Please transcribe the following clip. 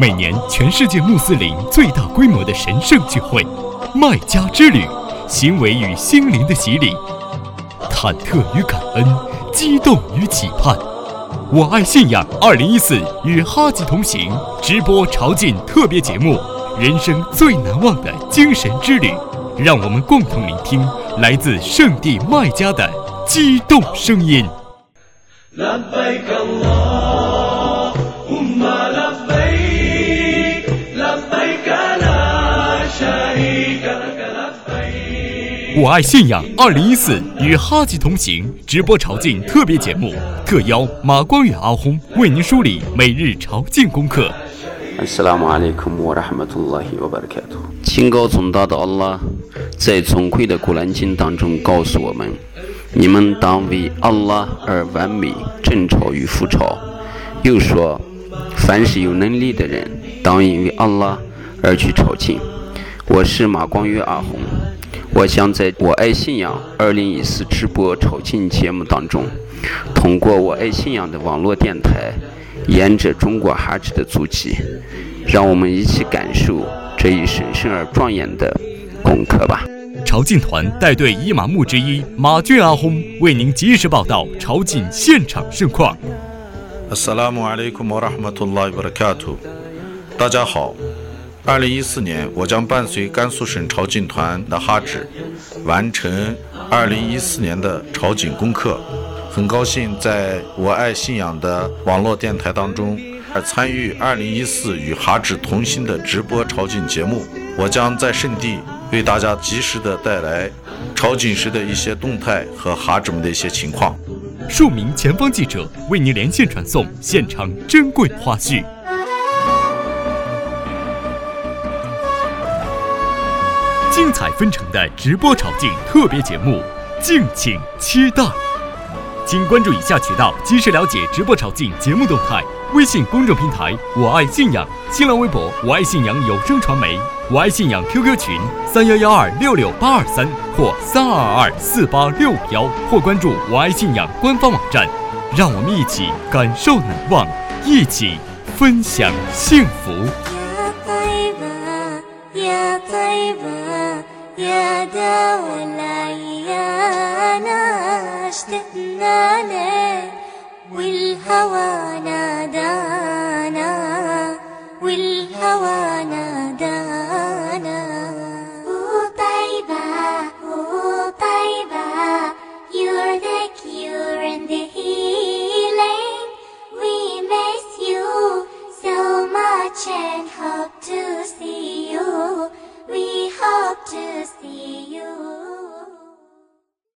每年全世界穆斯林最大规模的神圣聚会——麦加之旅，行为与心灵的洗礼，忐忑与感恩，激动与期盼。我爱信仰二零一四与哈吉同行直播朝觐特别节目，人生最难忘的精神之旅，让我们共同聆听来自圣地麦加的激动声音。我爱信仰二零一四与哈吉同行直播朝觐特别节目，特邀马光远阿訇为您梳理每日朝觐功课。清高崇大的阿拉在崇贵的古兰经当中告诉我们：你们当为阿拉而完美正朝与复朝。又说，凡是有能力的人，当因为阿拉而去朝觐。我是马光月阿红。我想在我爱信仰二零一四直播朝觐节目当中，通过我爱信仰的网络电台，沿着中国哈吉的足迹，让我们一起感受这一神圣而庄严的功课吧。朝觐团带队伊玛目之一马俊阿訇为您及时报道朝觐现场盛况。Assalamu alaikum wa rahmatullahi wa barakatuh。大家好。二零一四年，我将伴随甘肃省朝觐团的哈指，完成二零一四年的朝觐功课。很高兴在我爱信仰的网络电台当中，参与二零一四与哈指同心的直播朝觐节目。我将在圣地为大家及时的带来朝觐时的一些动态和哈子们的一些情况。数名前方记者为您连线传送现场珍贵花絮。精彩纷呈的直播朝觐特别节目，敬请期待。请关注以下渠道，及时了解直播朝觐节目动态：微信公众平台“我爱信仰”，新浪微博“我爱信仰有声传媒”，我爱信仰 QQ 群三幺幺二六六八二三或三二二四八六幺，或关注我爱信仰官方网站。让我们一起感受难忘，一起分享幸福。honesty.